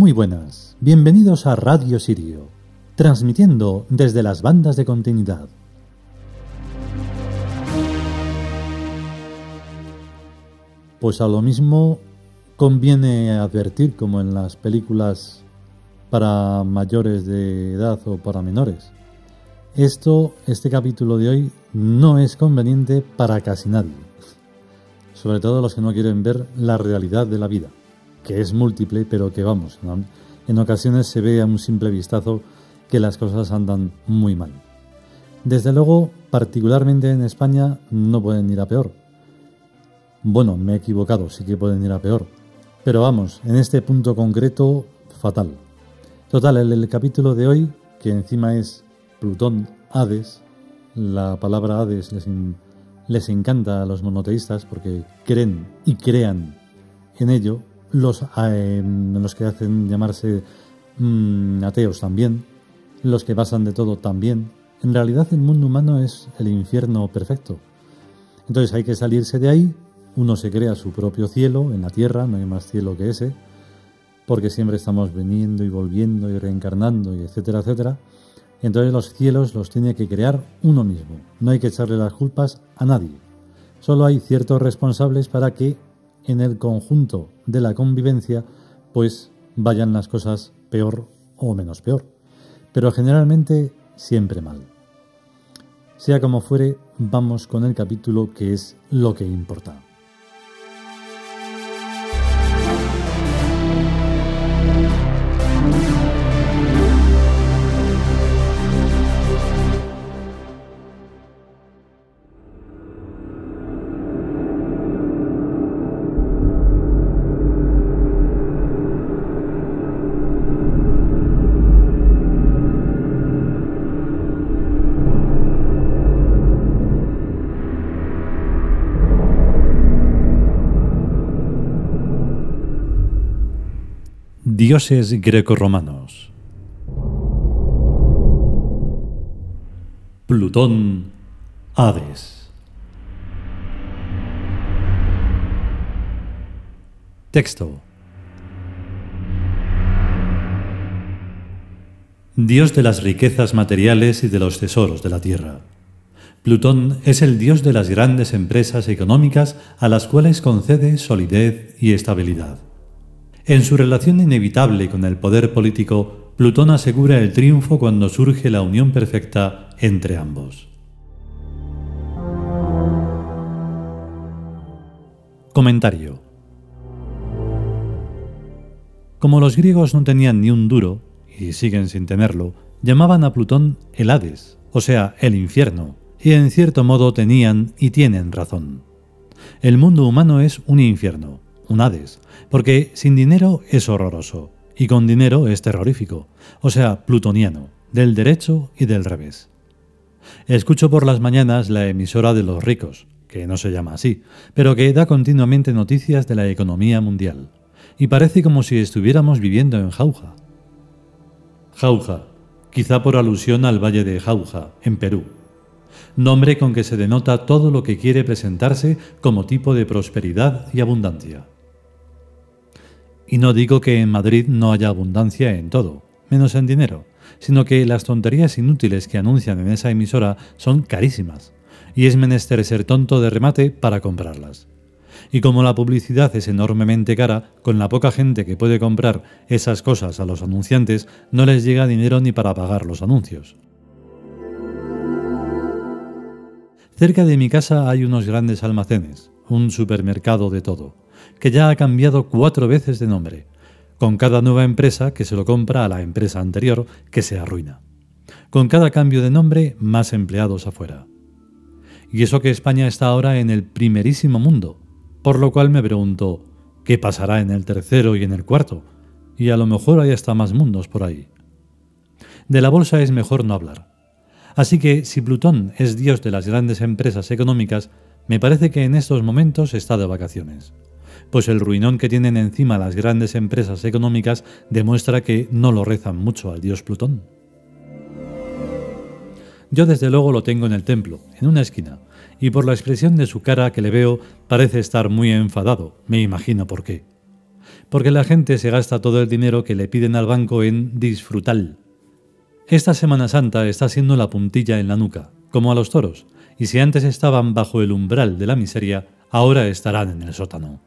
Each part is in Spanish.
Muy buenas, bienvenidos a Radio Sirio, transmitiendo desde las bandas de continuidad. Pues a lo mismo conviene advertir como en las películas para mayores de edad o para menores. Esto, este capítulo de hoy, no es conveniente para casi nadie, sobre todo los que no quieren ver la realidad de la vida que es múltiple, pero que vamos, en ocasiones se ve a un simple vistazo que las cosas andan muy mal. Desde luego, particularmente en España, no pueden ir a peor. Bueno, me he equivocado, sí que pueden ir a peor. Pero vamos, en este punto concreto, fatal. Total, el, capítulo de hoy, que encima es Plutón, Hades, la palabra Hades les encanta a los monoteístas porque creen y crean en ello, los, eh, los que hacen llamarse mm, ateos también, los que pasan de todo también. En realidad el mundo humano es el infierno perfecto. Entonces hay que salirse de ahí, uno se crea su propio cielo en la tierra, no hay más cielo que ese, porque siempre estamos viniendo y volviendo y reencarnando y etcétera, etcétera. Entonces los cielos los tiene que crear uno mismo, no hay que echarle las culpas a nadie. Solo hay ciertos responsables para que en el conjunto de la convivencia, pues vayan las cosas peor o menos peor. Pero generalmente siempre mal. Sea como fuere, vamos con el capítulo que es lo que importa. Dioses grecorromanos. Plutón, Hades. Texto. Dios de las riquezas materiales y de los tesoros de la tierra. Plutón es el dios de las grandes empresas económicas a las cuales concede solidez y estabilidad. En su relación inevitable con el poder político, Plutón asegura el triunfo cuando surge la unión perfecta entre ambos. Comentario. Como los griegos no tenían ni un duro, y siguen sin tenerlo, llamaban a Plutón el Hades, o sea, el infierno, y en cierto modo tenían y tienen razón. El mundo humano es un infierno, un Hades, porque sin dinero es horroroso y con dinero es terrorífico, o sea, plutoniano, del derecho y del revés. Escucho por las mañanas la emisora de los ricos, que no se llama así, pero que da continuamente noticias de la economía mundial, y parece como si estuviéramos viviendo en Jauja. Jauja, quizá por alusión al valle de Jauja, en Perú, nombre con que se denota todo lo que quiere presentarse como tipo de prosperidad y abundancia. Y no digo que en Madrid no haya abundancia en todo, menos en dinero, sino que las tonterías inútiles que anuncian en esa emisora son carísimas, y es menester ser tonto de remate para comprarlas. Y como la publicidad es enormemente cara, con la poca gente que puede comprar esas cosas a los anunciantes, no les llega dinero ni para pagar los anuncios. Cerca de mi casa hay unos grandes almacenes, un supermercado de todo que ya ha cambiado cuatro veces de nombre, con cada nueva empresa que se lo compra a la empresa anterior que se arruina. Con cada cambio de nombre, más empleados afuera. Y eso que España está ahora en el primerísimo mundo, por lo cual me pregunto, ¿qué pasará en el tercero y en el cuarto? Y a lo mejor hay hasta más mundos por ahí. De la bolsa es mejor no hablar. Así que si Plutón es dios de las grandes empresas económicas, me parece que en estos momentos está de vacaciones pues el ruinón que tienen encima las grandes empresas económicas demuestra que no lo rezan mucho al dios Plutón. Yo desde luego lo tengo en el templo, en una esquina, y por la expresión de su cara que le veo parece estar muy enfadado, me imagino por qué. porque la gente se gasta todo el dinero que le piden al banco en disfrutar. Esta Semana Santa está siendo la puntilla en la nuca, como a los toros, y si antes estaban bajo el umbral de la miseria, ahora estarán en el sótano.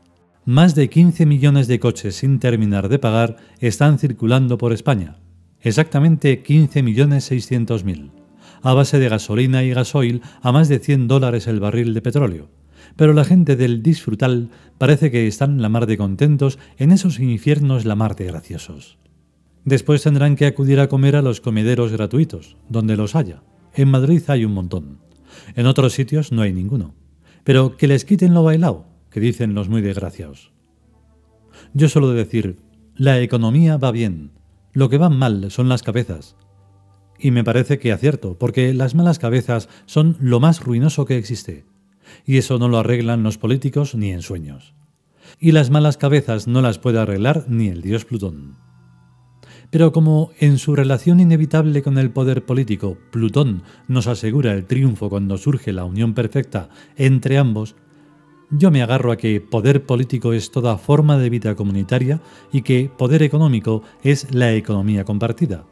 Más de 15 millones de coches sin terminar de pagar están circulando por España, exactamente 15.600.000, a base de gasolina y gasoil a más de 100 dólares el barril de petróleo. Pero la gente del disfrutal parece que están la mar de contentos en esos infiernos la mar de graciosos. Después tendrán que acudir a comer a los comederos gratuitos, donde los haya. En Madrid hay un montón. En otros sitios no hay ninguno. Pero que les quiten lo bailado, que dicen los muy desgraciados. Yo suelo decir, la economía va bien, lo que va mal son las cabezas. Y me parece que acierto, porque las malas cabezas son lo más ruinoso que existe. Y eso no lo arreglan los políticos ni en sueños. Y las malas cabezas no las puede arreglar ni el dios Plutón. Pero como en su relación inevitable con el poder político, Plutón nos asegura el triunfo cuando surge la unión perfecta entre ambos, yo me agarro a que poder político es toda forma de vida comunitaria y que poder económico es la economía compartida.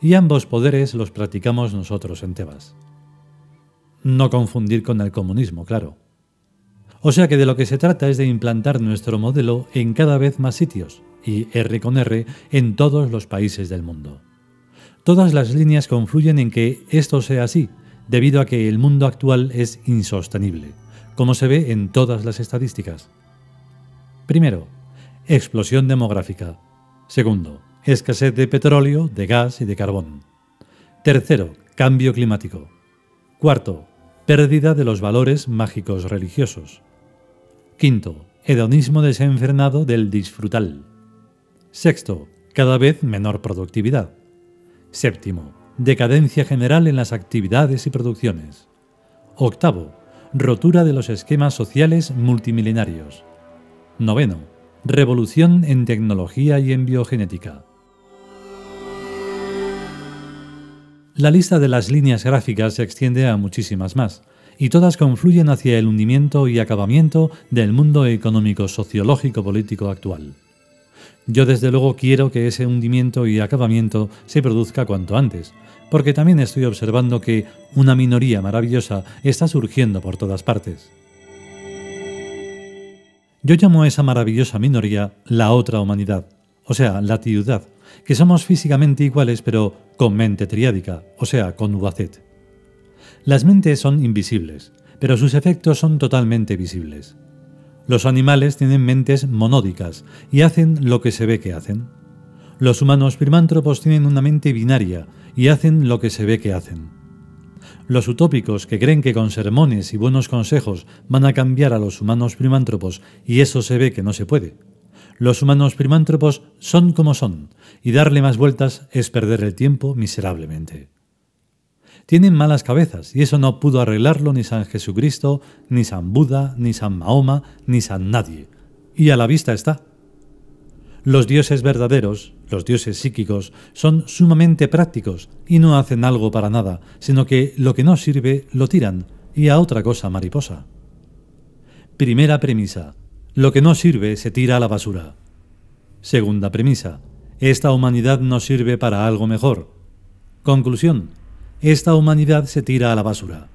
Y ambos poderes los practicamos nosotros en Tebas. No confundir con el comunismo, claro. O sea que de lo que se trata es de implantar nuestro modelo en cada vez más sitios, y R con R en todos los países del mundo. Todas las líneas confluyen en que esto sea así, debido a que el mundo actual es insostenible como se ve en todas las estadísticas. Primero, explosión demográfica. Segundo, escasez de petróleo, de gas y de carbón. Tercero, cambio climático. Cuarto, pérdida de los valores mágicos religiosos. Quinto, hedonismo desenfrenado del disfrutal. Sexto, cada vez menor productividad. Séptimo, decadencia general en las actividades y producciones. Octavo, rotura de los esquemas sociales multimillenarios. Noveno, revolución en tecnología y en biogenética. La lista de las líneas gráficas se extiende a muchísimas más, y todas confluyen hacia el hundimiento y acabamiento del mundo económico sociológico político actual. Yo desde luego quiero que ese hundimiento y acabamiento se produzca cuanto antes, porque también estoy observando que una minoría maravillosa está surgiendo por todas partes. Yo llamo a esa maravillosa minoría la otra humanidad, o sea, la tiudad, que somos físicamente iguales pero con mente triádica, o sea, con Ubacet. Las mentes son invisibles, pero sus efectos son totalmente visibles. Los animales tienen mentes monódicas y hacen lo que se ve que hacen. Los humanos primántropos tienen una mente binaria y hacen lo que se ve que hacen. Los utópicos que creen que con sermones y buenos consejos van a cambiar a los humanos primántropos y eso se ve que no se puede. Los humanos primántropos son como son y darle más vueltas es perder el tiempo miserablemente. Tienen malas cabezas y eso no pudo arreglarlo ni San Jesucristo, ni San Buda, ni San Mahoma, ni San nadie. Y a la vista está. Los dioses verdaderos, los dioses psíquicos, son sumamente prácticos y no hacen algo para nada, sino que lo que no sirve lo tiran y a otra cosa mariposa. Primera premisa. Lo que no sirve se tira a la basura. Segunda premisa. Esta humanidad no sirve para algo mejor. Conclusión. Esta humanidad se tira a la basura.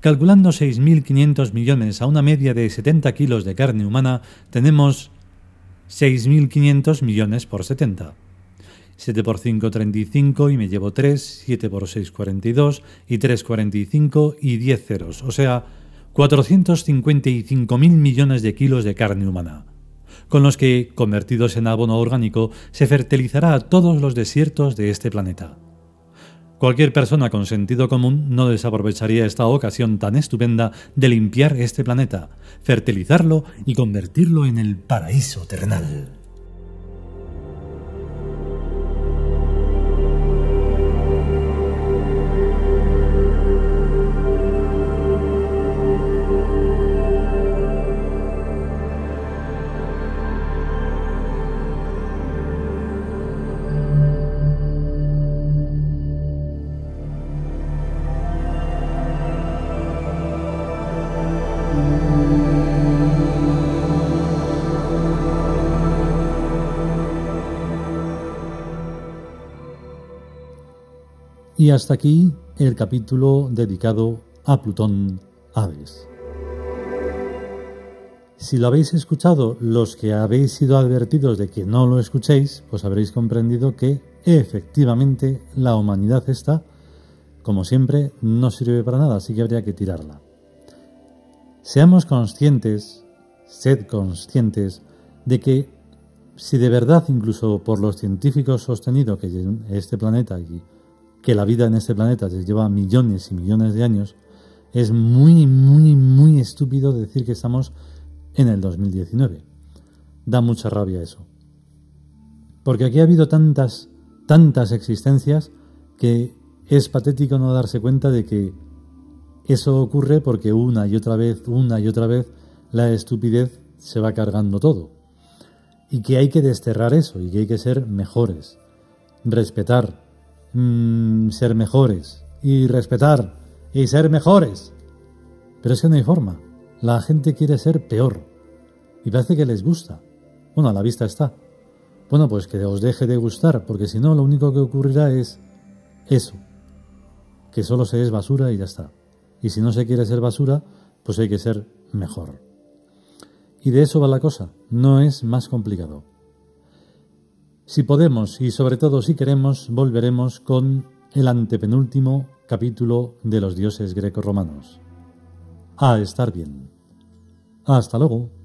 Calculando 6.500 millones a una media de 70 kilos de carne humana, tenemos 6.500 millones por 70. 7 por 5, 35 y me llevo 3, 7 por 6, 42 y 3, 45 y 10 ceros, o sea, 455.000 millones de kilos de carne humana, con los que, convertidos en abono orgánico, se fertilizará a todos los desiertos de este planeta. Cualquier persona con sentido común no desaprovecharía esta ocasión tan estupenda de limpiar este planeta, fertilizarlo y convertirlo en el paraíso terrenal. Y hasta aquí el capítulo dedicado a Plutón Aves. Si lo habéis escuchado, los que habéis sido advertidos de que no lo escuchéis, pues habréis comprendido que efectivamente la humanidad está, como siempre, no sirve para nada, así que habría que tirarla. Seamos conscientes, sed conscientes, de que si de verdad, incluso por los científicos sostenido que este planeta y que la vida en este planeta se lleva millones y millones de años, es muy, muy, muy estúpido decir que estamos en el 2019. Da mucha rabia eso. Porque aquí ha habido tantas, tantas existencias que es patético no darse cuenta de que eso ocurre porque una y otra vez, una y otra vez, la estupidez se va cargando todo. Y que hay que desterrar eso y que hay que ser mejores. Respetar, mm, ser mejores. Y respetar y ser mejores. Pero es que no hay forma. La gente quiere ser peor. Y parece que les gusta. Bueno, a la vista está. Bueno, pues que os deje de gustar, porque si no, lo único que ocurrirá es eso. Que solo se es basura y ya está. Y si no se quiere ser basura, pues hay que ser mejor. Y de eso va la cosa, no es más complicado. Si podemos y sobre todo si queremos, volveremos con el antepenúltimo capítulo de los dioses greco-romanos a estar bien. Hasta luego.